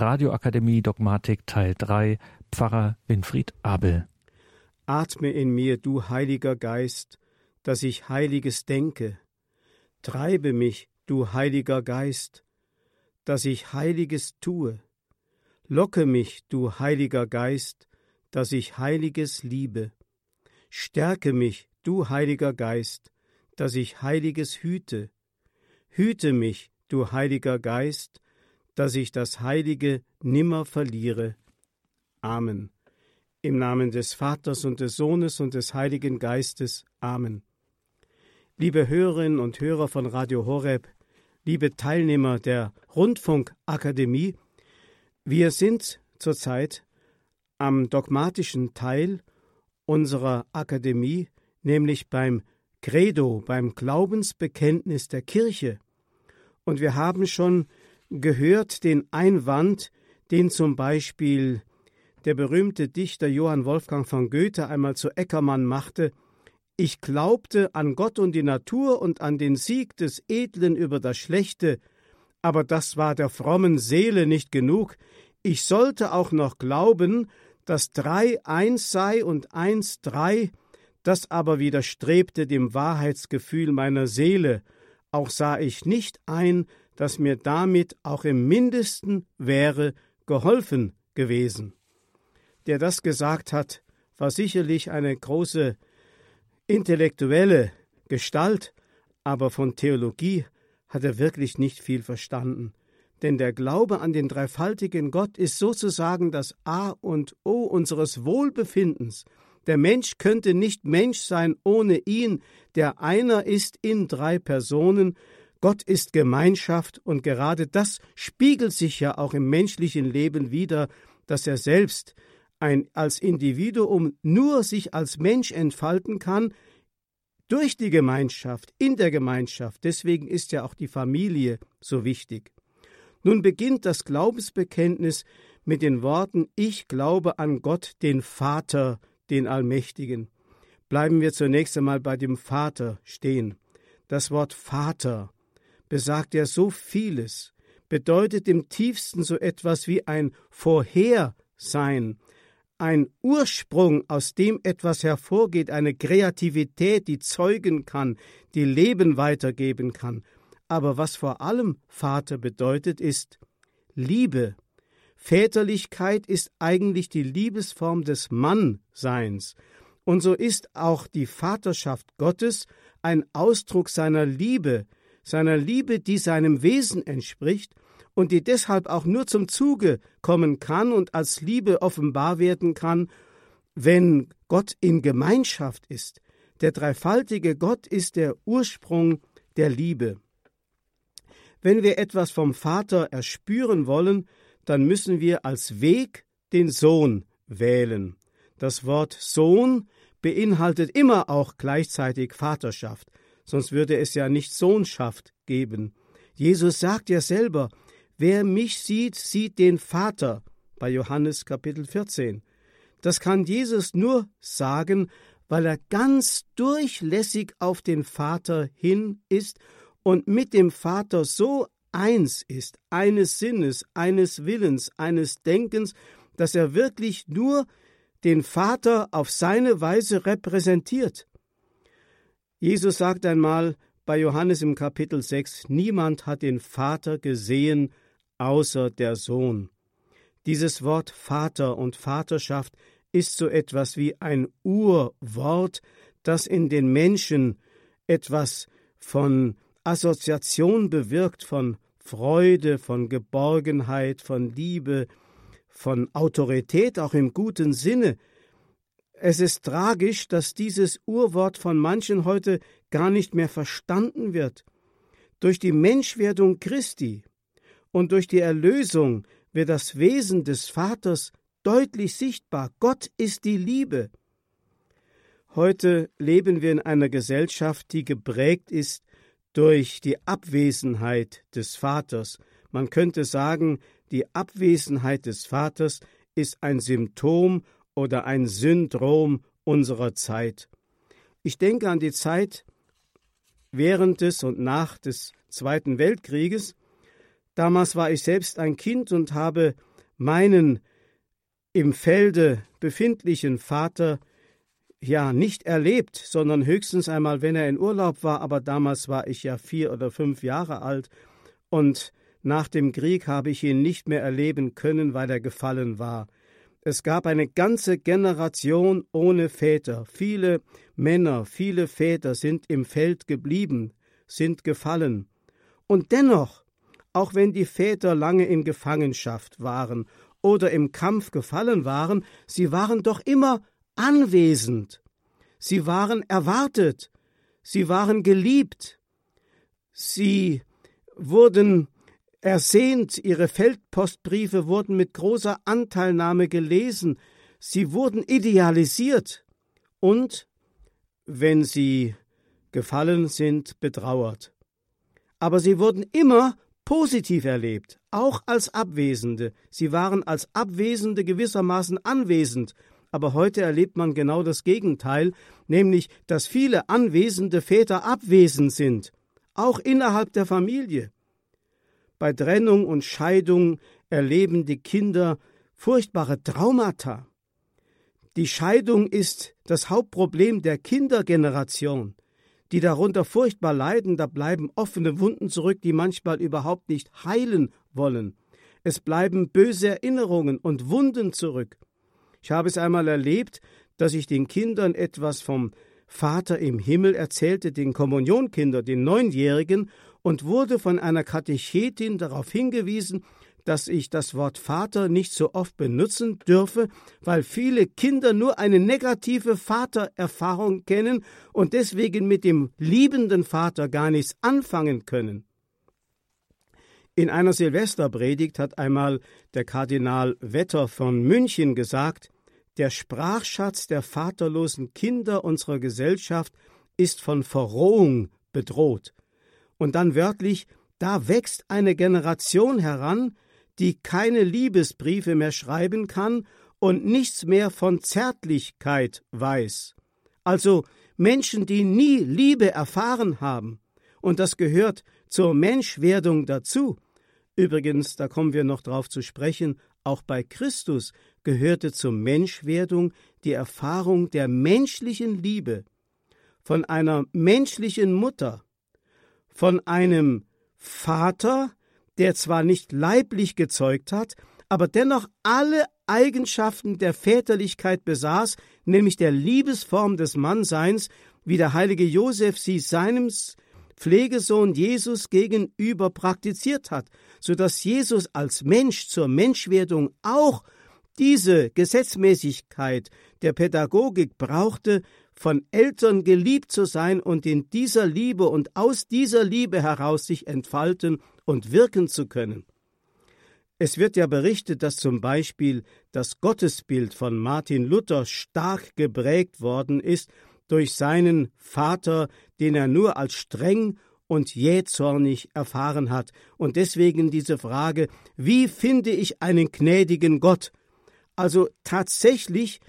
Radioakademie Dogmatik Teil 3 Pfarrer Winfried Abel. Atme in mir, du Heiliger Geist, dass ich Heiliges denke. Treibe mich, du Heiliger Geist, dass ich Heiliges tue. Locke mich, du Heiliger Geist, dass ich Heiliges liebe. Stärke mich, du Heiliger Geist, dass ich Heiliges hüte. Hüte mich, du Heiliger Geist, dass ich das Heilige nimmer verliere. Amen. Im Namen des Vaters und des Sohnes und des Heiligen Geistes. Amen. Liebe Hörerinnen und Hörer von Radio Horeb, liebe Teilnehmer der Rundfunkakademie, wir sind zurzeit am dogmatischen Teil unserer Akademie, nämlich beim Credo, beim Glaubensbekenntnis der Kirche. Und wir haben schon gehört den Einwand, den zum Beispiel der berühmte Dichter Johann Wolfgang von Goethe einmal zu Eckermann machte, ich glaubte an Gott und die Natur und an den Sieg des Edlen über das Schlechte, aber das war der frommen Seele nicht genug, ich sollte auch noch glauben, dass drei eins sei und eins drei, das aber widerstrebte dem Wahrheitsgefühl meiner Seele, auch sah ich nicht ein, dass mir damit auch im mindesten wäre geholfen gewesen. Der das gesagt hat, war sicherlich eine große intellektuelle Gestalt, aber von Theologie hat er wirklich nicht viel verstanden. Denn der Glaube an den dreifaltigen Gott ist sozusagen das A und O unseres Wohlbefindens. Der Mensch könnte nicht Mensch sein ohne ihn, der einer ist in drei Personen, Gott ist Gemeinschaft und gerade das spiegelt sich ja auch im menschlichen Leben wider, dass er selbst ein als Individuum nur sich als Mensch entfalten kann durch die Gemeinschaft, in der Gemeinschaft. Deswegen ist ja auch die Familie so wichtig. Nun beginnt das Glaubensbekenntnis mit den Worten Ich glaube an Gott, den Vater, den Allmächtigen. Bleiben wir zunächst einmal bei dem Vater stehen. Das Wort Vater besagt ja so vieles, bedeutet im tiefsten so etwas wie ein Vorhersein, ein Ursprung, aus dem etwas hervorgeht, eine Kreativität, die zeugen kann, die Leben weitergeben kann. Aber was vor allem Vater bedeutet, ist Liebe. Väterlichkeit ist eigentlich die Liebesform des Mannseins. Und so ist auch die Vaterschaft Gottes ein Ausdruck seiner Liebe, seiner Liebe, die seinem Wesen entspricht und die deshalb auch nur zum Zuge kommen kann und als Liebe offenbar werden kann, wenn Gott in Gemeinschaft ist. Der dreifaltige Gott ist der Ursprung der Liebe. Wenn wir etwas vom Vater erspüren wollen, dann müssen wir als Weg den Sohn wählen. Das Wort Sohn beinhaltet immer auch gleichzeitig Vaterschaft, sonst würde es ja nicht Sohnschaft geben. Jesus sagt ja selber, Wer mich sieht, sieht den Vater bei Johannes Kapitel 14. Das kann Jesus nur sagen, weil er ganz durchlässig auf den Vater hin ist und mit dem Vater so eins ist, eines Sinnes, eines Willens, eines Denkens, dass er wirklich nur den Vater auf seine Weise repräsentiert. Jesus sagt einmal bei Johannes im Kapitel 6, Niemand hat den Vater gesehen außer der Sohn. Dieses Wort Vater und Vaterschaft ist so etwas wie ein Urwort, das in den Menschen etwas von Assoziation bewirkt, von Freude, von Geborgenheit, von Liebe, von Autorität, auch im guten Sinne. Es ist tragisch, dass dieses Urwort von manchen heute gar nicht mehr verstanden wird. Durch die Menschwerdung Christi, und durch die Erlösung wird das Wesen des Vaters deutlich sichtbar. Gott ist die Liebe. Heute leben wir in einer Gesellschaft, die geprägt ist durch die Abwesenheit des Vaters. Man könnte sagen, die Abwesenheit des Vaters ist ein Symptom oder ein Syndrom unserer Zeit. Ich denke an die Zeit während des und nach des Zweiten Weltkrieges, Damals war ich selbst ein Kind und habe meinen im Felde befindlichen Vater ja nicht erlebt, sondern höchstens einmal, wenn er in Urlaub war, aber damals war ich ja vier oder fünf Jahre alt, und nach dem Krieg habe ich ihn nicht mehr erleben können, weil er gefallen war. Es gab eine ganze Generation ohne Väter. Viele Männer, viele Väter sind im Feld geblieben, sind gefallen. Und dennoch, auch wenn die Väter lange in Gefangenschaft waren oder im Kampf gefallen waren, sie waren doch immer anwesend. Sie waren erwartet. Sie waren geliebt. Sie wurden ersehnt, ihre Feldpostbriefe wurden mit großer Anteilnahme gelesen, sie wurden idealisiert und, wenn sie gefallen sind, betrauert. Aber sie wurden immer positiv erlebt, auch als Abwesende. Sie waren als Abwesende gewissermaßen anwesend. Aber heute erlebt man genau das Gegenteil, nämlich, dass viele anwesende Väter abwesend sind, auch innerhalb der Familie. Bei Trennung und Scheidung erleben die Kinder furchtbare Traumata. Die Scheidung ist das Hauptproblem der Kindergeneration die darunter furchtbar leiden, da bleiben offene Wunden zurück, die manchmal überhaupt nicht heilen wollen. Es bleiben böse Erinnerungen und Wunden zurück. Ich habe es einmal erlebt, dass ich den Kindern etwas vom Vater im Himmel erzählte, den Kommunionkindern, den Neunjährigen, und wurde von einer Katechetin darauf hingewiesen, dass ich das Wort Vater nicht so oft benutzen dürfe, weil viele Kinder nur eine negative Vatererfahrung kennen und deswegen mit dem liebenden Vater gar nichts anfangen können. In einer Silvesterpredigt hat einmal der Kardinal Wetter von München gesagt, der Sprachschatz der vaterlosen Kinder unserer Gesellschaft ist von Verrohung bedroht. Und dann wörtlich, da wächst eine Generation heran, die keine Liebesbriefe mehr schreiben kann und nichts mehr von Zärtlichkeit weiß. Also Menschen, die nie Liebe erfahren haben. Und das gehört zur Menschwerdung dazu. Übrigens, da kommen wir noch drauf zu sprechen, auch bei Christus gehörte zur Menschwerdung die Erfahrung der menschlichen Liebe von einer menschlichen Mutter, von einem Vater, der zwar nicht leiblich gezeugt hat, aber dennoch alle Eigenschaften der Väterlichkeit besaß, nämlich der Liebesform des Mannseins, wie der heilige Josef sie seinem Pflegesohn Jesus gegenüber praktiziert hat, so dass Jesus als Mensch zur Menschwerdung auch diese Gesetzmäßigkeit der Pädagogik brauchte, von Eltern geliebt zu sein und in dieser Liebe und aus dieser Liebe heraus sich entfalten und wirken zu können. Es wird ja berichtet, dass zum Beispiel das Gottesbild von Martin Luther stark geprägt worden ist durch seinen Vater, den er nur als streng und jähzornig erfahren hat. Und deswegen diese Frage, wie finde ich einen gnädigen Gott? Also tatsächlich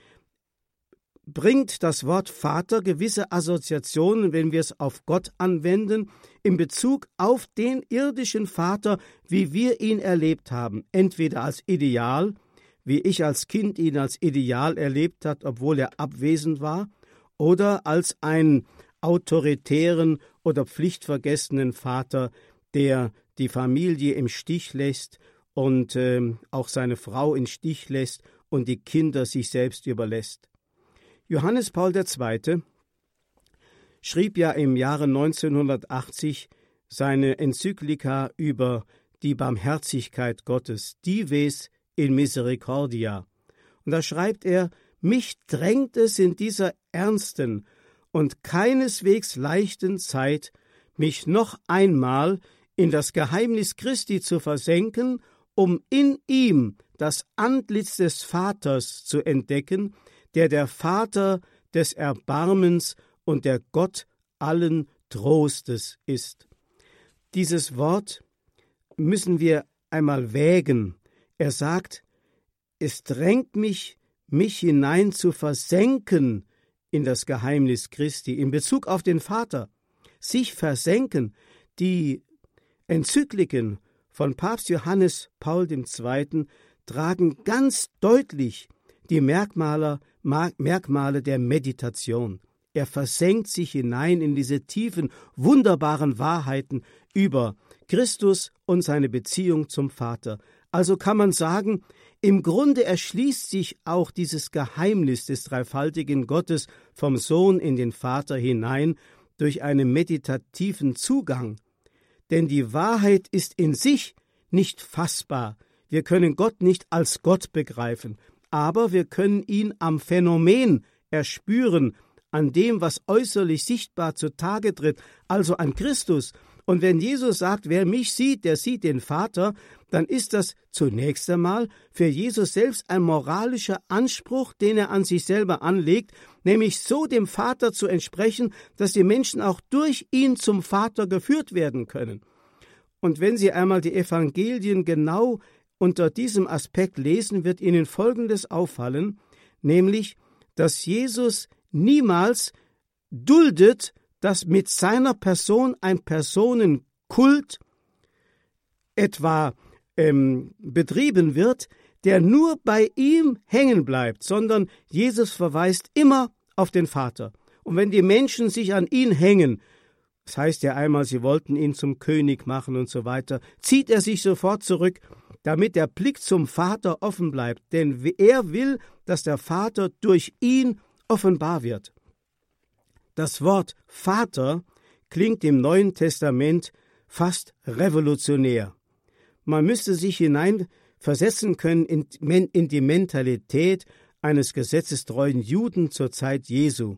bringt das Wort Vater gewisse Assoziationen, wenn wir es auf Gott anwenden, in Bezug auf den irdischen Vater, wie wir ihn erlebt haben, entweder als Ideal, wie ich als Kind ihn als Ideal erlebt hat, obwohl er abwesend war, oder als einen autoritären oder pflichtvergessenen Vater, der die Familie im Stich lässt und äh, auch seine Frau im Stich lässt und die Kinder sich selbst überlässt. Johannes Paul II. schrieb ja im Jahre 1980 seine Enzyklika über die Barmherzigkeit Gottes, Dives in Misericordia. Und da schreibt er, mich drängt es in dieser ernsten und keineswegs leichten Zeit, mich noch einmal in das Geheimnis Christi zu versenken, um in ihm das Antlitz des Vaters zu entdecken, der der Vater des Erbarmens und der Gott allen Trostes ist. Dieses Wort müssen wir einmal wägen. Er sagt, es drängt mich, mich hinein zu versenken in das Geheimnis Christi in Bezug auf den Vater. Sich versenken. Die Enzykliken von Papst Johannes Paul II tragen ganz deutlich die Merkmale, Merkmale der Meditation. Er versenkt sich hinein in diese tiefen, wunderbaren Wahrheiten über Christus und seine Beziehung zum Vater. Also kann man sagen, im Grunde erschließt sich auch dieses Geheimnis des dreifaltigen Gottes vom Sohn in den Vater hinein durch einen meditativen Zugang. Denn die Wahrheit ist in sich nicht fassbar. Wir können Gott nicht als Gott begreifen, aber wir können ihn am Phänomen erspüren, an dem, was äußerlich sichtbar zutage tritt, also an Christus. Und wenn Jesus sagt, wer mich sieht, der sieht den Vater, dann ist das zunächst einmal für Jesus selbst ein moralischer Anspruch, den er an sich selber anlegt, nämlich so dem Vater zu entsprechen, dass die Menschen auch durch ihn zum Vater geführt werden können. Und wenn Sie einmal die Evangelien genau unter diesem Aspekt lesen, wird Ihnen Folgendes auffallen, nämlich, dass Jesus niemals duldet, dass mit seiner Person ein Personenkult etwa ähm, betrieben wird, der nur bei ihm hängen bleibt, sondern Jesus verweist immer auf den Vater. Und wenn die Menschen sich an ihn hängen, das heißt ja einmal, sie wollten ihn zum König machen und so weiter, zieht er sich sofort zurück, damit der Blick zum Vater offen bleibt, denn er will, dass der Vater durch ihn offenbar wird. Das Wort Vater klingt im Neuen Testament fast revolutionär. Man müsste sich hineinversetzen können in, die Mentalität eines gesetzestreuen Juden zur Zeit Jesu.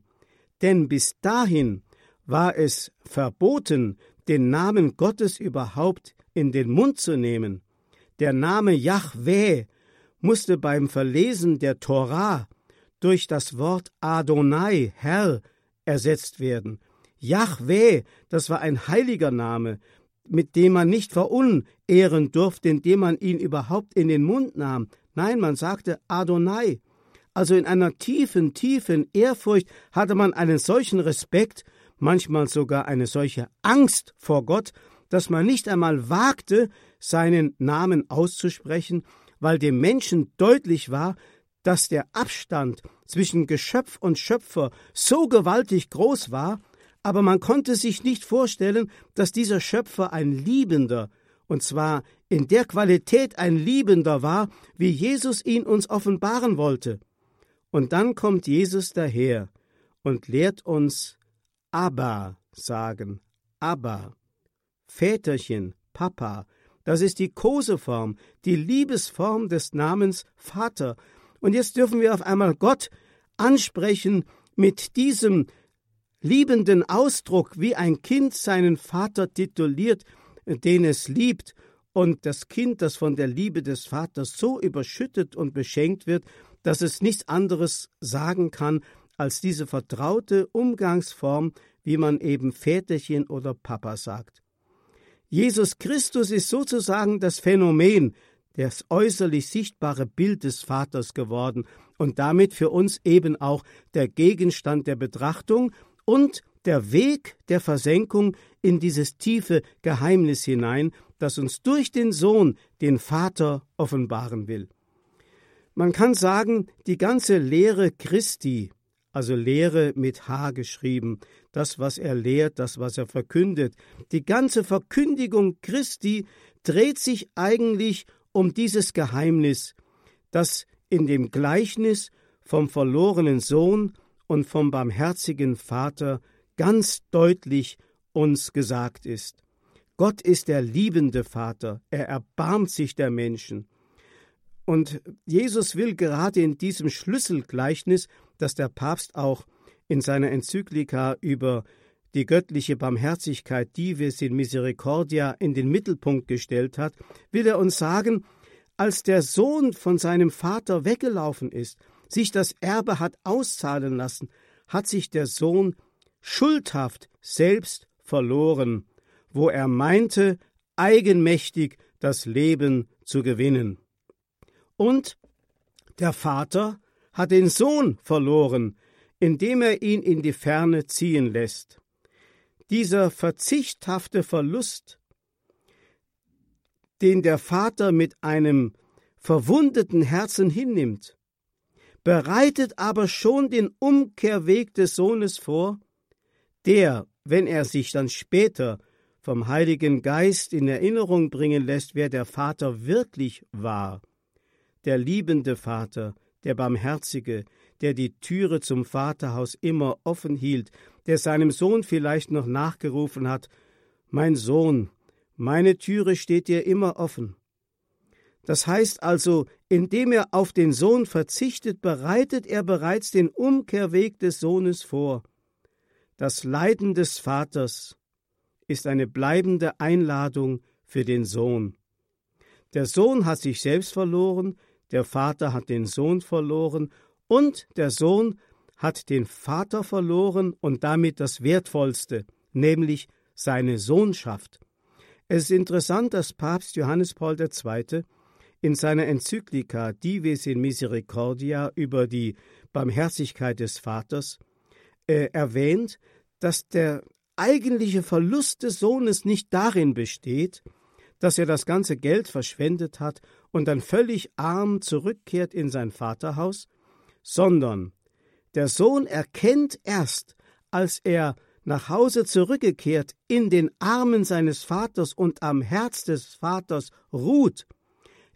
Denn bis dahin war es verboten, den Namen Gottes überhaupt in den Mund zu nehmen. Der Name Yahweh musste beim Verlesen der Torah durch das Wort Adonai, Herr, ersetzt werden. Yahweh, das war ein heiliger Name, mit dem man nicht verunehren durfte, indem man ihn überhaupt in den Mund nahm. Nein, man sagte Adonai. Also in einer tiefen, tiefen Ehrfurcht hatte man einen solchen Respekt, manchmal sogar eine solche Angst vor Gott, dass man nicht einmal wagte, seinen Namen auszusprechen, weil dem Menschen deutlich war, dass der Abstand zwischen Geschöpf und Schöpfer so gewaltig groß war, aber man konnte sich nicht vorstellen, dass dieser Schöpfer ein Liebender, und zwar in der Qualität ein Liebender war, wie Jesus ihn uns offenbaren wollte. Und dann kommt Jesus daher und lehrt uns Abba sagen, Abba, Väterchen, Papa, das ist die Koseform, die Liebesform des Namens Vater. Und jetzt dürfen wir auf einmal Gott ansprechen mit diesem liebenden Ausdruck, wie ein Kind seinen Vater tituliert, den es liebt, und das Kind, das von der Liebe des Vaters so überschüttet und beschenkt wird, dass es nichts anderes sagen kann, als diese vertraute Umgangsform, wie man eben Väterchen oder Papa sagt. Jesus Christus ist sozusagen das Phänomen, das äußerlich sichtbare Bild des Vaters geworden und damit für uns eben auch der Gegenstand der Betrachtung und der Weg der Versenkung in dieses tiefe Geheimnis hinein, das uns durch den Sohn den Vater offenbaren will. Man kann sagen, die ganze Lehre Christi, also Lehre mit H geschrieben, das, was er lehrt, das, was er verkündet, die ganze Verkündigung Christi dreht sich eigentlich um dieses Geheimnis, das in dem Gleichnis vom verlorenen Sohn und vom barmherzigen Vater ganz deutlich uns gesagt ist. Gott ist der liebende Vater, er erbarmt sich der Menschen. Und Jesus will gerade in diesem Schlüsselgleichnis, das der Papst auch in seiner Enzyklika über die göttliche Barmherzigkeit Dives in Misericordia in den Mittelpunkt gestellt hat, will er uns sagen, als der Sohn von seinem Vater weggelaufen ist, sich das Erbe hat auszahlen lassen, hat sich der Sohn schuldhaft selbst verloren, wo er meinte, eigenmächtig das Leben zu gewinnen. Und der Vater hat den Sohn verloren, indem er ihn in die Ferne ziehen lässt. Dieser verzichthafte Verlust, den der Vater mit einem verwundeten Herzen hinnimmt, bereitet aber schon den Umkehrweg des Sohnes vor, der, wenn er sich dann später vom Heiligen Geist in Erinnerung bringen lässt, wer der Vater wirklich war, der liebende Vater, der Barmherzige, der die Türe zum Vaterhaus immer offen hielt, der seinem Sohn vielleicht noch nachgerufen hat Mein Sohn, meine Türe steht dir immer offen. Das heißt also, indem er auf den Sohn verzichtet, bereitet er bereits den Umkehrweg des Sohnes vor. Das Leiden des Vaters ist eine bleibende Einladung für den Sohn. Der Sohn hat sich selbst verloren, der Vater hat den Sohn verloren und der Sohn hat den Vater verloren und damit das Wertvollste, nämlich seine Sohnschaft. Es ist interessant, dass Papst Johannes Paul II. in seiner Enzyklika Dives in Misericordia über die Barmherzigkeit des Vaters äh, erwähnt, dass der eigentliche Verlust des Sohnes nicht darin besteht, dass er das ganze Geld verschwendet hat und dann völlig arm zurückkehrt in sein Vaterhaus, sondern der Sohn erkennt erst, als er nach Hause zurückgekehrt, in den Armen seines Vaters und am Herz des Vaters ruht,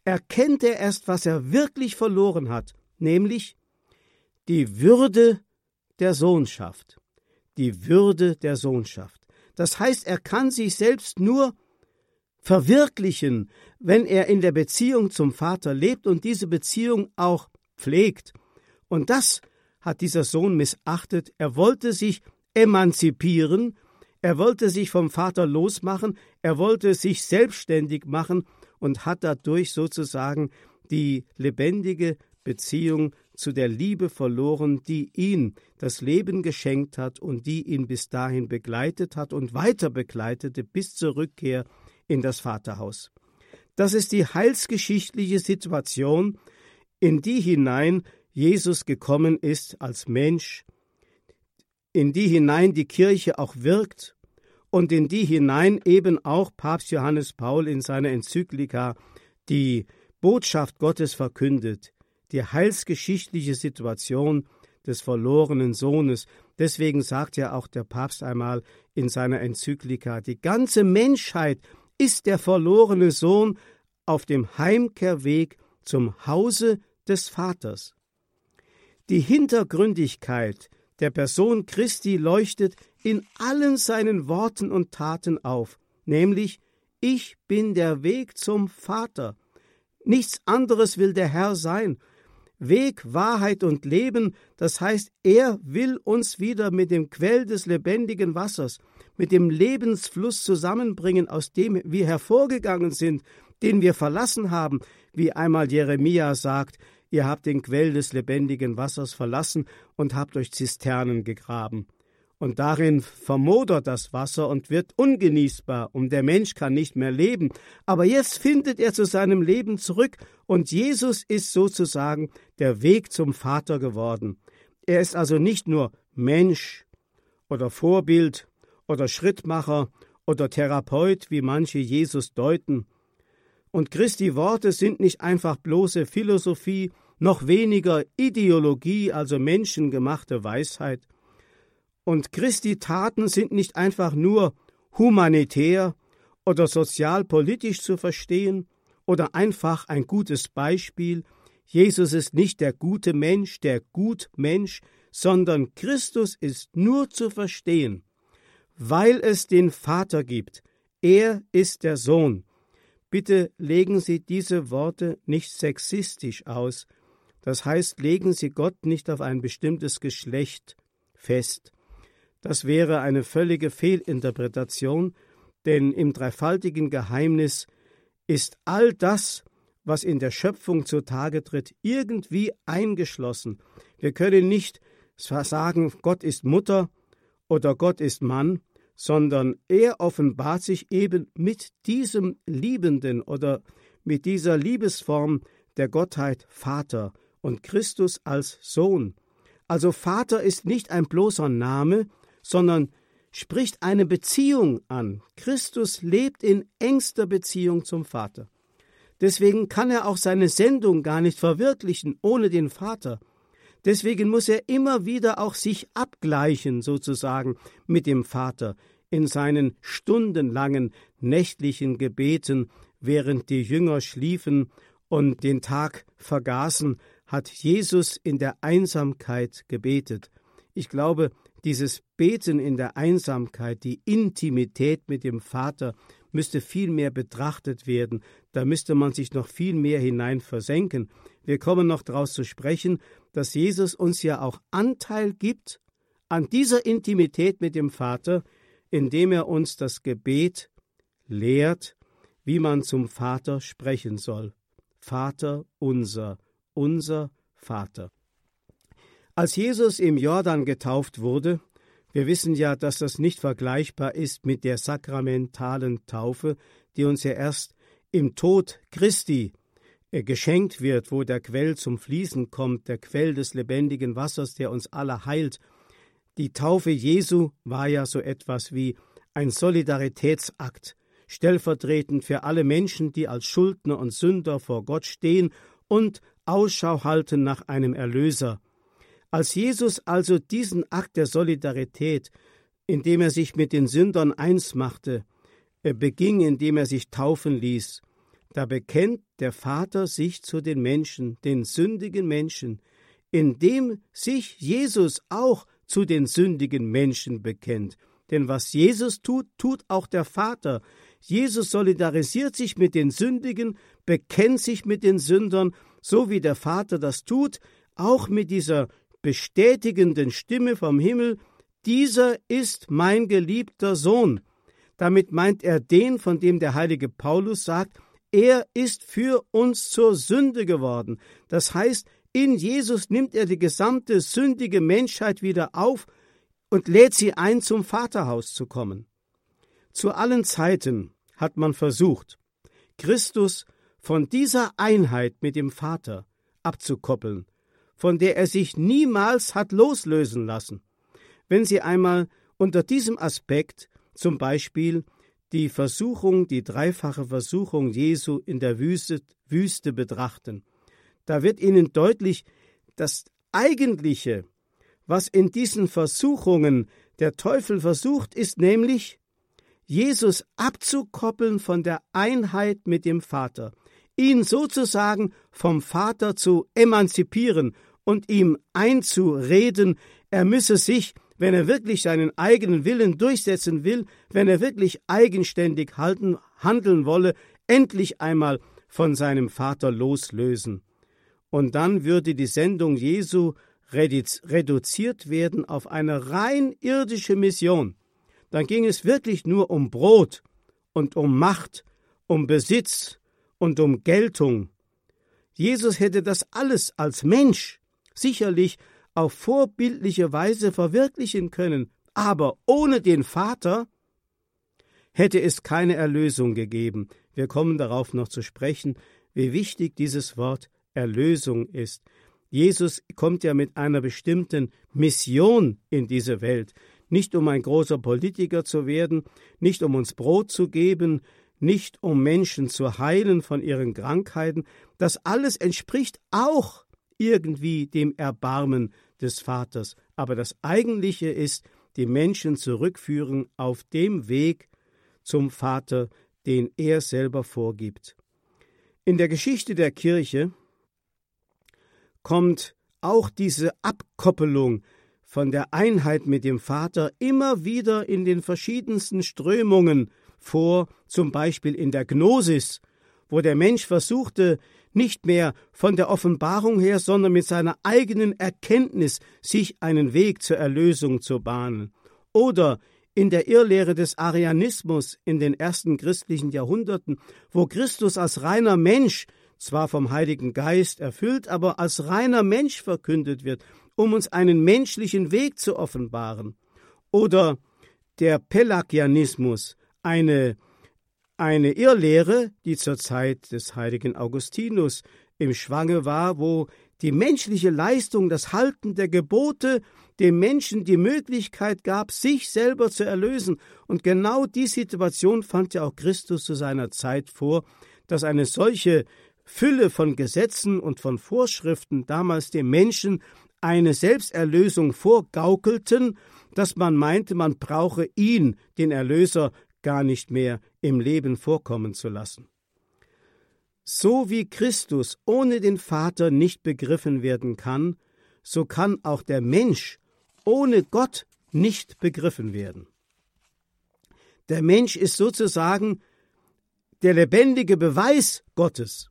erkennt er erst, was er wirklich verloren hat, nämlich die Würde der Sohnschaft. Die Würde der Sohnschaft. Das heißt, er kann sich selbst nur verwirklichen, wenn er in der Beziehung zum Vater lebt und diese Beziehung auch pflegt. Und das hat dieser Sohn missachtet. Er wollte sich emanzipieren, er wollte sich vom Vater losmachen, er wollte sich selbstständig machen und hat dadurch sozusagen die lebendige Beziehung zu der Liebe verloren, die ihn das Leben geschenkt hat und die ihn bis dahin begleitet hat und weiter begleitete bis zur Rückkehr in das Vaterhaus. Das ist die heilsgeschichtliche Situation, in die hinein Jesus gekommen ist als Mensch, in die hinein die Kirche auch wirkt und in die hinein eben auch Papst Johannes Paul in seiner Enzyklika die Botschaft Gottes verkündet, die heilsgeschichtliche Situation des verlorenen Sohnes. Deswegen sagt ja auch der Papst einmal in seiner Enzyklika, die ganze Menschheit ist der verlorene Sohn auf dem Heimkehrweg zum Hause des Vaters. Die Hintergründigkeit der Person Christi leuchtet in allen seinen Worten und Taten auf, nämlich Ich bin der Weg zum Vater. Nichts anderes will der Herr sein. Weg, Wahrheit und Leben, das heißt, er will uns wieder mit dem Quell des lebendigen Wassers, mit dem Lebensfluss zusammenbringen, aus dem wir hervorgegangen sind, den wir verlassen haben, wie einmal Jeremia sagt, ihr habt den Quell des lebendigen Wassers verlassen und habt euch Zisternen gegraben. Und darin vermodert das Wasser und wird ungenießbar, und der Mensch kann nicht mehr leben. Aber jetzt findet er zu seinem Leben zurück, und Jesus ist sozusagen der Weg zum Vater geworden. Er ist also nicht nur Mensch oder Vorbild oder Schrittmacher oder Therapeut, wie manche Jesus deuten. Und Christi Worte sind nicht einfach bloße Philosophie, noch weniger Ideologie, also menschengemachte Weisheit. Und Christi Taten sind nicht einfach nur humanitär oder sozialpolitisch zu verstehen oder einfach ein gutes Beispiel. Jesus ist nicht der gute Mensch, der Gutmensch, sondern Christus ist nur zu verstehen weil es den Vater gibt. Er ist der Sohn. Bitte legen Sie diese Worte nicht sexistisch aus. Das heißt, legen Sie Gott nicht auf ein bestimmtes Geschlecht fest. Das wäre eine völlige Fehlinterpretation, denn im dreifaltigen Geheimnis ist all das, was in der Schöpfung zutage tritt, irgendwie eingeschlossen. Wir können nicht sagen, Gott ist Mutter oder Gott ist Mann, sondern er offenbart sich eben mit diesem liebenden oder mit dieser Liebesform der Gottheit Vater und Christus als Sohn. Also Vater ist nicht ein bloßer Name, sondern spricht eine Beziehung an. Christus lebt in engster Beziehung zum Vater. Deswegen kann er auch seine Sendung gar nicht verwirklichen ohne den Vater. Deswegen muss er immer wieder auch sich abgleichen, sozusagen, mit dem Vater in seinen stundenlangen nächtlichen Gebeten, während die Jünger schliefen und den Tag vergaßen, hat Jesus in der Einsamkeit gebetet. Ich glaube, dieses Beten in der Einsamkeit, die Intimität mit dem Vater, müsste viel mehr betrachtet werden, da müsste man sich noch viel mehr hinein versenken. Wir kommen noch daraus zu sprechen, dass Jesus uns ja auch Anteil gibt an dieser Intimität mit dem Vater, indem er uns das Gebet lehrt, wie man zum Vater sprechen soll. Vater unser, unser Vater. Als Jesus im Jordan getauft wurde, wir wissen ja, dass das nicht vergleichbar ist mit der sakramentalen Taufe, die uns ja erst im Tod Christi geschenkt wird, wo der Quell zum Fließen kommt, der Quell des lebendigen Wassers, der uns alle heilt. Die Taufe Jesu war ja so etwas wie ein Solidaritätsakt, stellvertretend für alle Menschen, die als Schuldner und Sünder vor Gott stehen und Ausschau halten nach einem Erlöser. Als Jesus also diesen Akt der Solidarität, indem er sich mit den Sündern eins machte, beging, indem er sich taufen ließ, da bekennt der Vater sich zu den Menschen, den sündigen Menschen, indem sich Jesus auch zu den sündigen Menschen bekennt. Denn was Jesus tut, tut auch der Vater. Jesus solidarisiert sich mit den Sündigen, bekennt sich mit den Sündern, so wie der Vater das tut, auch mit dieser bestätigenden Stimme vom Himmel, dieser ist mein geliebter Sohn. Damit meint er den, von dem der heilige Paulus sagt, er ist für uns zur Sünde geworden. Das heißt, in Jesus nimmt er die gesamte sündige Menschheit wieder auf und lädt sie ein, zum Vaterhaus zu kommen. Zu allen Zeiten hat man versucht, Christus von dieser Einheit mit dem Vater abzukoppeln, von der er sich niemals hat loslösen lassen. Wenn Sie einmal unter diesem Aspekt zum Beispiel die Versuchung, die dreifache Versuchung Jesu in der Wüste, Wüste betrachten, da wird Ihnen deutlich, das Eigentliche, was in diesen Versuchungen der Teufel versucht, ist nämlich, Jesus abzukoppeln von der Einheit mit dem Vater, ihn sozusagen vom Vater zu emanzipieren und ihm einzureden, er müsse sich, wenn er wirklich seinen eigenen Willen durchsetzen will, wenn er wirklich eigenständig halten, handeln wolle, endlich einmal von seinem Vater loslösen. Und dann würde die Sendung Jesu reduziert werden auf eine rein irdische Mission. Dann ging es wirklich nur um Brot und um Macht, um Besitz und um Geltung. Jesus hätte das alles als Mensch sicherlich auf vorbildliche Weise verwirklichen können, aber ohne den Vater hätte es keine Erlösung gegeben. Wir kommen darauf noch zu sprechen, wie wichtig dieses Wort Erlösung ist. Jesus kommt ja mit einer bestimmten Mission in diese Welt, nicht um ein großer Politiker zu werden, nicht um uns Brot zu geben, nicht um Menschen zu heilen von ihren Krankheiten, das alles entspricht auch irgendwie dem Erbarmen des Vaters. Aber das Eigentliche ist, die Menschen zurückführen auf dem Weg zum Vater, den er selber vorgibt. In der Geschichte der Kirche kommt auch diese Abkoppelung von der Einheit mit dem Vater immer wieder in den verschiedensten Strömungen vor, zum Beispiel in der Gnosis, wo der Mensch versuchte, nicht mehr von der Offenbarung her, sondern mit seiner eigenen Erkenntnis sich einen Weg zur Erlösung zu bahnen. Oder in der Irrlehre des Arianismus in den ersten christlichen Jahrhunderten, wo Christus als reiner Mensch, zwar vom Heiligen Geist erfüllt, aber als reiner Mensch verkündet wird, um uns einen menschlichen Weg zu offenbaren. Oder der Pelagianismus, eine eine Irrlehre, die zur Zeit des heiligen Augustinus im Schwange war, wo die menschliche Leistung, das Halten der Gebote dem Menschen die Möglichkeit gab, sich selber zu erlösen. Und genau die Situation fand ja auch Christus zu seiner Zeit vor, dass eine solche Fülle von Gesetzen und von Vorschriften damals dem Menschen eine Selbsterlösung vorgaukelten, dass man meinte, man brauche ihn, den Erlöser, gar nicht mehr im Leben vorkommen zu lassen. So wie Christus ohne den Vater nicht begriffen werden kann, so kann auch der Mensch ohne Gott nicht begriffen werden. Der Mensch ist sozusagen der lebendige Beweis Gottes,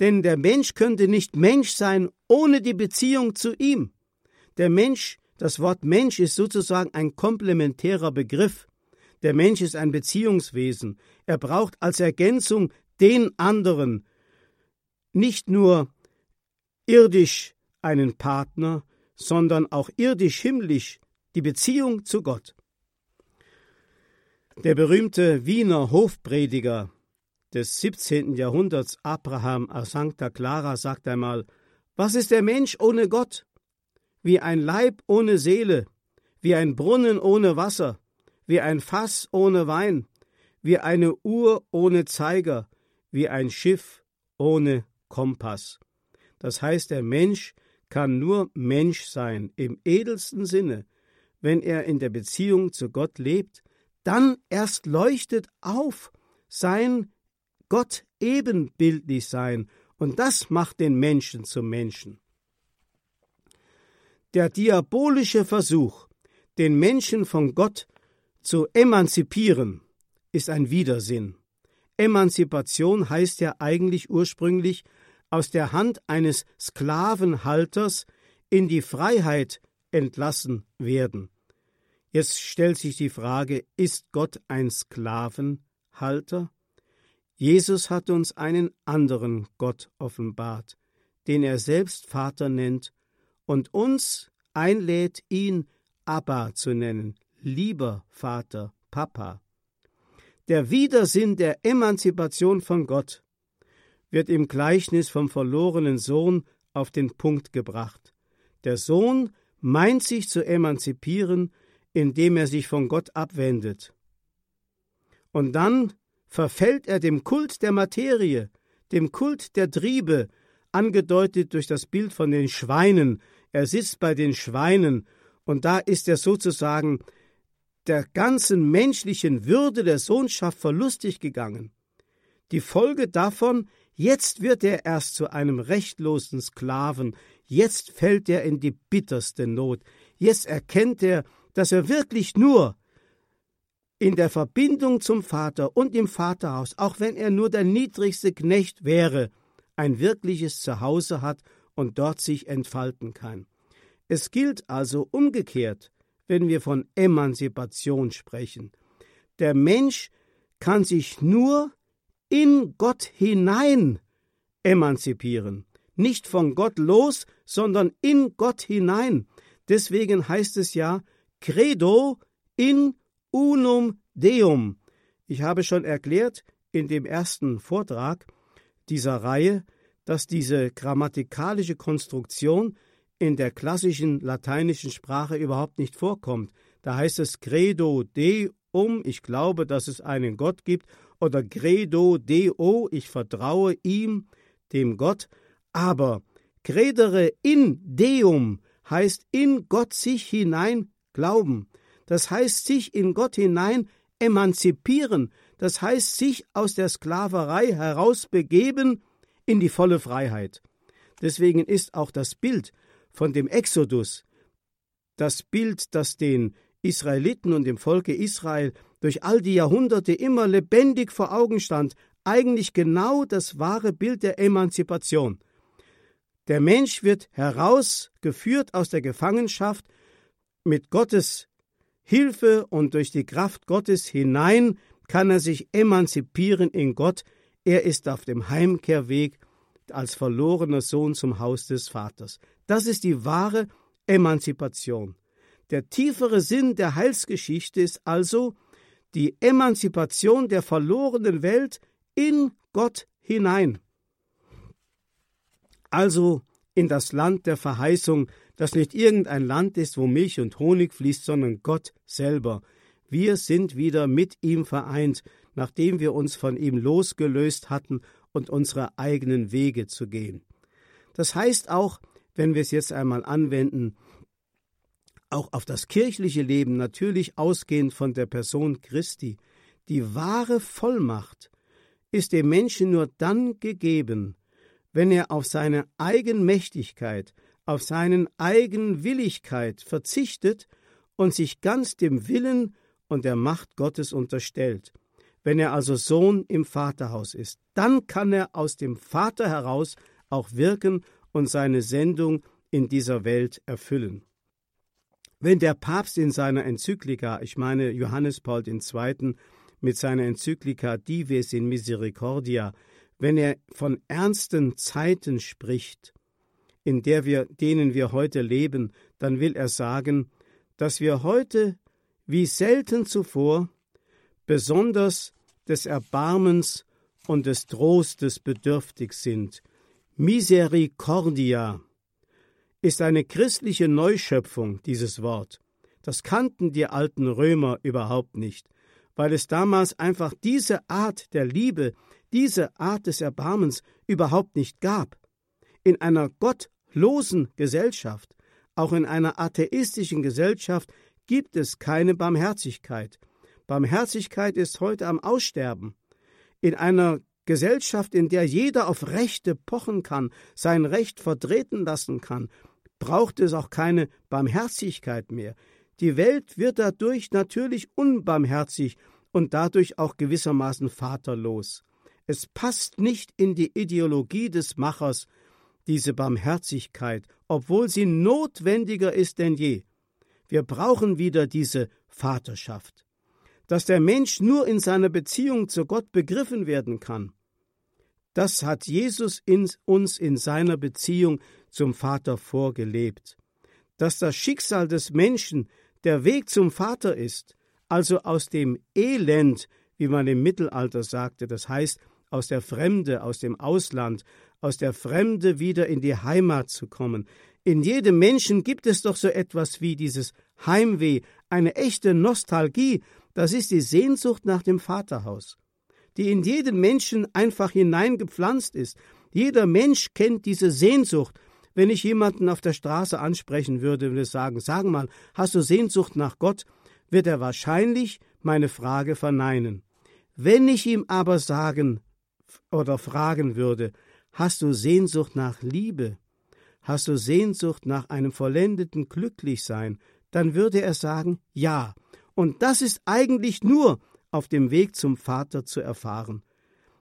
denn der Mensch könnte nicht Mensch sein ohne die Beziehung zu ihm. Der Mensch, das Wort Mensch ist sozusagen ein komplementärer Begriff. Der Mensch ist ein Beziehungswesen. Er braucht als Ergänzung den anderen, nicht nur irdisch einen Partner, sondern auch irdisch-himmlisch die Beziehung zu Gott. Der berühmte Wiener Hofprediger des 17. Jahrhunderts, Abraham a Sancta Clara, sagt einmal: Was ist der Mensch ohne Gott? Wie ein Leib ohne Seele, wie ein Brunnen ohne Wasser, wie ein Fass ohne Wein, wie eine Uhr ohne Zeiger, wie ein Schiff ohne Kompass. Das heißt, der Mensch kann nur Mensch sein im edelsten Sinne, wenn er in der Beziehung zu Gott lebt, dann erst leuchtet auf sein Gott ebenbildlich sein, und das macht den Menschen zum Menschen. Der diabolische Versuch, den Menschen von Gott zu emanzipieren, ist ein Widersinn. Emanzipation heißt ja eigentlich ursprünglich aus der Hand eines Sklavenhalters in die Freiheit entlassen werden. Jetzt stellt sich die Frage, ist Gott ein Sklavenhalter? Jesus hat uns einen anderen Gott offenbart, den er selbst Vater nennt und uns einlädt, ihn Abba zu nennen, lieber Vater, Papa. Der Widersinn der Emanzipation von Gott wird im Gleichnis vom verlorenen Sohn auf den Punkt gebracht. Der Sohn meint sich zu emanzipieren, indem er sich von Gott abwendet. Und dann verfällt er dem Kult der Materie, dem Kult der Triebe, angedeutet durch das Bild von den Schweinen. Er sitzt bei den Schweinen, und da ist er sozusagen der ganzen menschlichen Würde der Sohnschaft verlustig gegangen. Die Folge davon Jetzt wird er erst zu einem rechtlosen Sklaven, jetzt fällt er in die bitterste Not, jetzt erkennt er, dass er wirklich nur in der Verbindung zum Vater und im Vaterhaus, auch wenn er nur der niedrigste Knecht wäre, ein wirkliches Zuhause hat und dort sich entfalten kann. Es gilt also umgekehrt, wenn wir von Emanzipation sprechen. Der Mensch kann sich nur in Gott hinein emanzipieren. Nicht von Gott los, sondern in Gott hinein. Deswegen heißt es ja Credo in unum Deum. Ich habe schon erklärt in dem ersten Vortrag dieser Reihe, dass diese grammatikalische Konstruktion in der klassischen lateinischen Sprache überhaupt nicht vorkommt. Da heißt es Credo Deum, ich glaube, dass es einen Gott gibt, oder Credo Deo, ich vertraue ihm, dem Gott, aber credere in Deum heißt in Gott sich hinein glauben. Das heißt sich in Gott hinein emanzipieren, das heißt sich aus der Sklaverei herausbegeben in die volle Freiheit. Deswegen ist auch das Bild von dem Exodus, das Bild, das den Israeliten und dem Volke Israel durch all die Jahrhunderte immer lebendig vor Augen stand, eigentlich genau das wahre Bild der Emanzipation. Der Mensch wird herausgeführt aus der Gefangenschaft mit Gottes Hilfe und durch die Kraft Gottes hinein kann er sich emanzipieren in Gott. Er ist auf dem Heimkehrweg als verlorener Sohn zum Haus des Vaters. Das ist die wahre Emanzipation. Der tiefere Sinn der Heilsgeschichte ist also die Emanzipation der verlorenen Welt in Gott hinein. Also in das Land der Verheißung, das nicht irgendein Land ist, wo Milch und Honig fließt, sondern Gott selber. Wir sind wieder mit ihm vereint, nachdem wir uns von ihm losgelöst hatten und unsere eigenen Wege zu gehen. Das heißt auch, wenn wir es jetzt einmal anwenden, auch auf das kirchliche Leben natürlich ausgehend von der Person Christi, die wahre Vollmacht ist dem Menschen nur dann gegeben, wenn er auf seine Eigenmächtigkeit, auf seine Eigenwilligkeit verzichtet und sich ganz dem Willen und der Macht Gottes unterstellt. Wenn er also Sohn im Vaterhaus ist, dann kann er aus dem Vater heraus auch wirken und seine Sendung in dieser Welt erfüllen. Wenn der Papst in seiner Enzyklika, ich meine Johannes Paul II., mit seiner Enzyklika Dives in Misericordia, wenn er von ernsten Zeiten spricht, in der wir, denen wir heute leben, dann will er sagen, dass wir heute wie selten zuvor besonders des Erbarmens und des Trostes bedürftig sind. Misericordia ist eine christliche Neuschöpfung, dieses Wort. Das kannten die alten Römer überhaupt nicht, weil es damals einfach diese Art der Liebe, diese Art des Erbarmens überhaupt nicht gab. In einer gottlosen Gesellschaft, auch in einer atheistischen Gesellschaft, gibt es keine Barmherzigkeit. Barmherzigkeit ist heute am Aussterben. In einer Gesellschaft, in der jeder auf Rechte pochen kann, sein Recht vertreten lassen kann, braucht es auch keine Barmherzigkeit mehr. Die Welt wird dadurch natürlich unbarmherzig und dadurch auch gewissermaßen vaterlos. Es passt nicht in die Ideologie des Machers, diese Barmherzigkeit, obwohl sie notwendiger ist denn je. Wir brauchen wieder diese Vaterschaft. Dass der Mensch nur in seiner Beziehung zu Gott begriffen werden kann, das hat Jesus in uns in seiner Beziehung zum Vater vorgelebt. Dass das Schicksal des Menschen der Weg zum Vater ist, also aus dem Elend, wie man im Mittelalter sagte, das heißt aus der Fremde, aus dem Ausland, aus der Fremde wieder in die Heimat zu kommen. In jedem Menschen gibt es doch so etwas wie dieses Heimweh, eine echte Nostalgie, das ist die Sehnsucht nach dem Vaterhaus die in jeden Menschen einfach hineingepflanzt ist. Jeder Mensch kennt diese Sehnsucht. Wenn ich jemanden auf der Straße ansprechen würde, würde sagen, sag mal, hast du Sehnsucht nach Gott, wird er wahrscheinlich meine Frage verneinen. Wenn ich ihm aber sagen oder fragen würde, hast du Sehnsucht nach Liebe, hast du Sehnsucht nach einem vollendeten Glücklichsein, dann würde er sagen, ja. Und das ist eigentlich nur auf dem Weg zum Vater zu erfahren.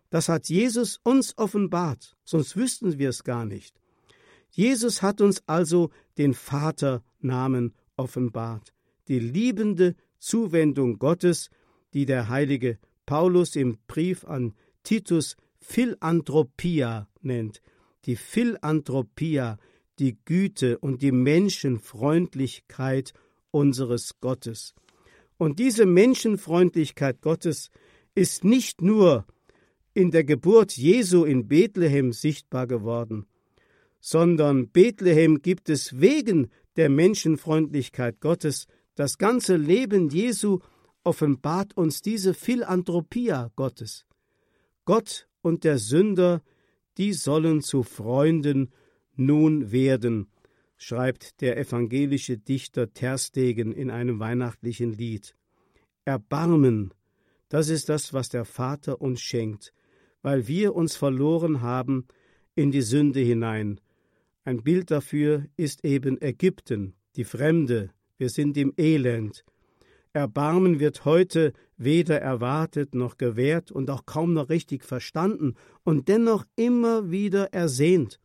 Das hat Jesus uns offenbart, sonst wüssten wir es gar nicht. Jesus hat uns also den Vaternamen offenbart, die liebende Zuwendung Gottes, die der heilige Paulus im Brief an Titus Philanthropia nennt, die Philanthropia, die Güte und die Menschenfreundlichkeit unseres Gottes. Und diese Menschenfreundlichkeit Gottes ist nicht nur in der Geburt Jesu in Bethlehem sichtbar geworden, sondern Bethlehem gibt es wegen der Menschenfreundlichkeit Gottes. Das ganze Leben Jesu offenbart uns diese Philanthropia Gottes. Gott und der Sünder, die sollen zu Freunden nun werden schreibt der evangelische Dichter Terstegen in einem weihnachtlichen Lied. Erbarmen, das ist das, was der Vater uns schenkt, weil wir uns verloren haben in die Sünde hinein. Ein Bild dafür ist eben Ägypten, die Fremde, wir sind im Elend. Erbarmen wird heute weder erwartet noch gewährt und auch kaum noch richtig verstanden und dennoch immer wieder ersehnt.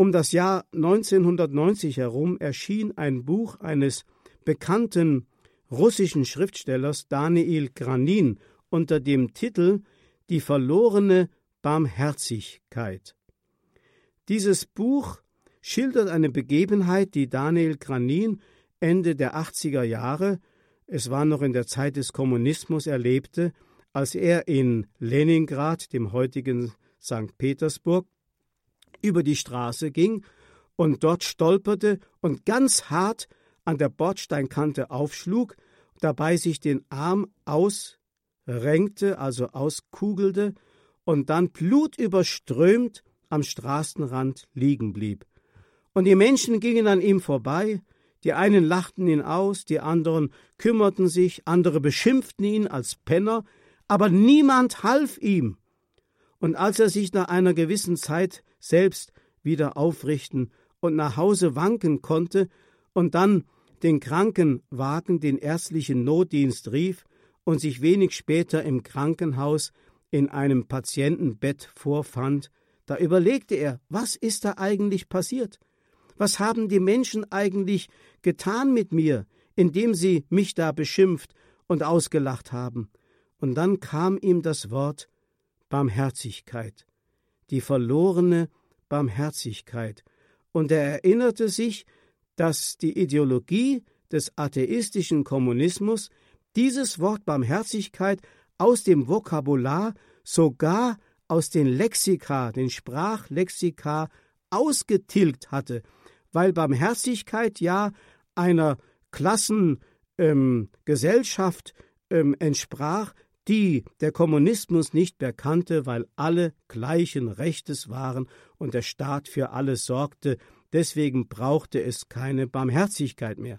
Um das Jahr 1990 herum erschien ein Buch eines bekannten russischen Schriftstellers Daniel Granin unter dem Titel Die verlorene Barmherzigkeit. Dieses Buch schildert eine Begebenheit, die Daniel Granin Ende der 80er Jahre, es war noch in der Zeit des Kommunismus, erlebte, als er in Leningrad, dem heutigen St. Petersburg, über die Straße ging und dort stolperte und ganz hart an der Bordsteinkante aufschlug, dabei sich den Arm ausrenkte, also auskugelte und dann blutüberströmt am Straßenrand liegen blieb. Und die Menschen gingen an ihm vorbei, die einen lachten ihn aus, die anderen kümmerten sich, andere beschimpften ihn als Penner, aber niemand half ihm. Und als er sich nach einer gewissen Zeit selbst wieder aufrichten und nach Hause wanken konnte und dann den Krankenwagen, den ärztlichen Notdienst rief und sich wenig später im Krankenhaus in einem Patientenbett vorfand, da überlegte er, was ist da eigentlich passiert? Was haben die Menschen eigentlich getan mit mir, indem sie mich da beschimpft und ausgelacht haben? Und dann kam ihm das Wort Barmherzigkeit, die verlorene Barmherzigkeit, und er erinnerte sich, dass die Ideologie des atheistischen Kommunismus dieses Wort Barmherzigkeit aus dem Vokabular, sogar aus den Lexika, den Sprachlexika ausgetilgt hatte, weil Barmherzigkeit ja einer Klassengesellschaft ähm, ähm, entsprach, die der Kommunismus nicht mehr kannte, weil alle gleichen Rechtes waren und der Staat für alles sorgte, deswegen brauchte es keine Barmherzigkeit mehr.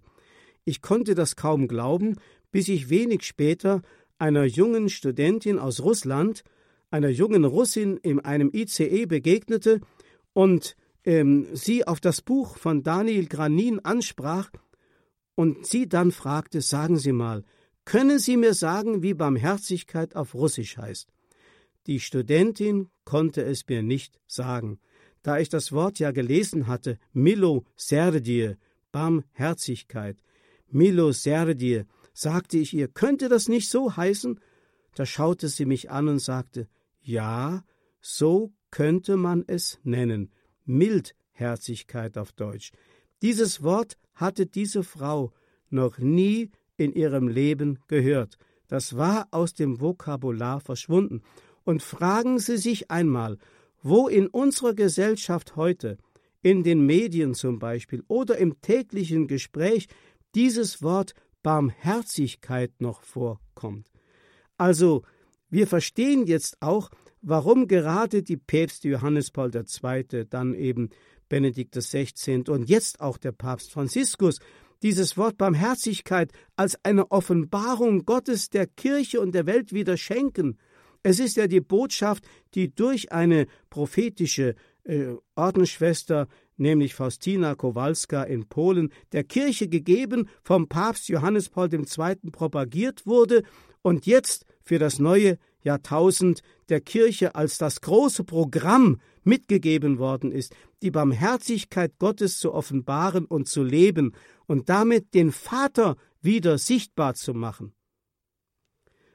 Ich konnte das kaum glauben, bis ich wenig später einer jungen Studentin aus Russland, einer jungen Russin in einem ICE begegnete und ähm, sie auf das Buch von Daniel Granin ansprach und sie dann fragte, sagen Sie mal, können Sie mir sagen, wie Barmherzigkeit auf Russisch heißt? Die Studentin konnte es mir nicht sagen. Da ich das Wort ja gelesen hatte, Miloserdie, Barmherzigkeit, Miloserdie, sagte ich ihr, könnte das nicht so heißen? Da schaute sie mich an und sagte, ja, so könnte man es nennen. Mildherzigkeit auf Deutsch. Dieses Wort hatte diese Frau noch nie in ihrem Leben gehört. Das war aus dem Vokabular verschwunden. Und fragen Sie sich einmal, wo in unserer Gesellschaft heute, in den Medien zum Beispiel oder im täglichen Gespräch, dieses Wort Barmherzigkeit noch vorkommt. Also, wir verstehen jetzt auch, warum gerade die Päpste Johannes Paul II., dann eben Benedikt XVI. und jetzt auch der Papst Franziskus dieses Wort Barmherzigkeit als eine Offenbarung Gottes der Kirche und der Welt wieder schenken. Es ist ja die Botschaft, die durch eine prophetische äh, Ordensschwester, nämlich Faustina Kowalska in Polen, der Kirche gegeben, vom Papst Johannes Paul II. propagiert wurde und jetzt für das neue Jahrtausend der Kirche als das große Programm mitgegeben worden ist, die Barmherzigkeit Gottes zu offenbaren und zu leben und damit den Vater wieder sichtbar zu machen.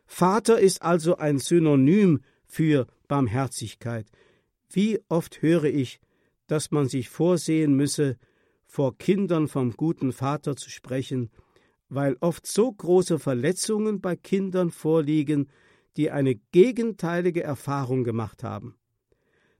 Vater ist also ein Synonym für Barmherzigkeit. Wie oft höre ich, dass man sich vorsehen müsse, vor Kindern vom guten Vater zu sprechen, weil oft so große Verletzungen bei Kindern vorliegen, die eine gegenteilige Erfahrung gemacht haben.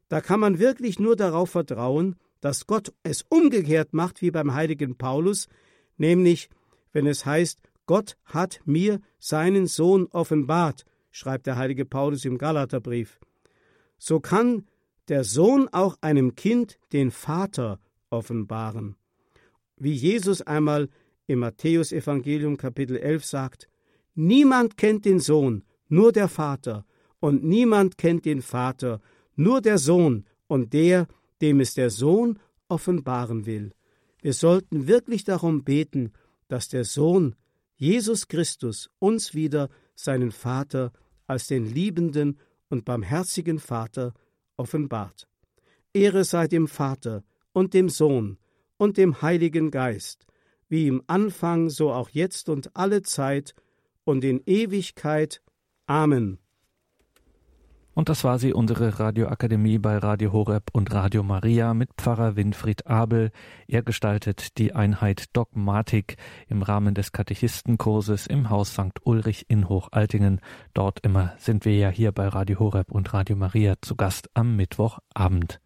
Da kann man wirklich nur darauf vertrauen, dass Gott es umgekehrt macht wie beim heiligen Paulus, nämlich wenn es heißt, Gott hat mir seinen Sohn offenbart, schreibt der heilige Paulus im Galaterbrief. So kann der Sohn auch einem Kind den Vater offenbaren. Wie Jesus einmal im Matthäusevangelium Kapitel 11 sagt, Niemand kennt den Sohn, nur der Vater, und niemand kennt den Vater, nur der Sohn und der, dem es der Sohn offenbaren will. Wir sollten wirklich darum beten, dass der Sohn Jesus Christus uns wieder seinen Vater als den liebenden und barmherzigen Vater offenbart. Ehre sei dem Vater und dem Sohn und dem Heiligen Geist, wie im Anfang so auch jetzt und alle Zeit und in Ewigkeit. Amen. Und das war sie, unsere Radioakademie bei Radio Horeb und Radio Maria mit Pfarrer Winfried Abel. Er gestaltet die Einheit Dogmatik im Rahmen des Katechistenkurses im Haus St. Ulrich in Hochaltingen. Dort immer sind wir ja hier bei Radio Horeb und Radio Maria zu Gast am Mittwochabend.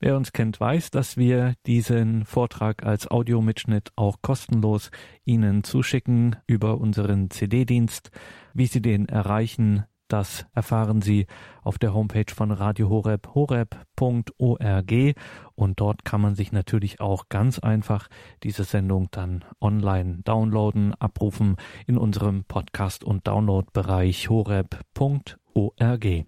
Wer uns kennt, weiß, dass wir diesen Vortrag als Audiomitschnitt auch kostenlos Ihnen zuschicken über unseren CD-Dienst. Wie Sie den erreichen, Das erfahren Sie auf der Homepage von Radio Horeb, horeb.org. Und dort kann man sich natürlich auch ganz einfach diese Sendung dann online downloaden, abrufen in unserem Podcast- und Downloadbereich horeb.org.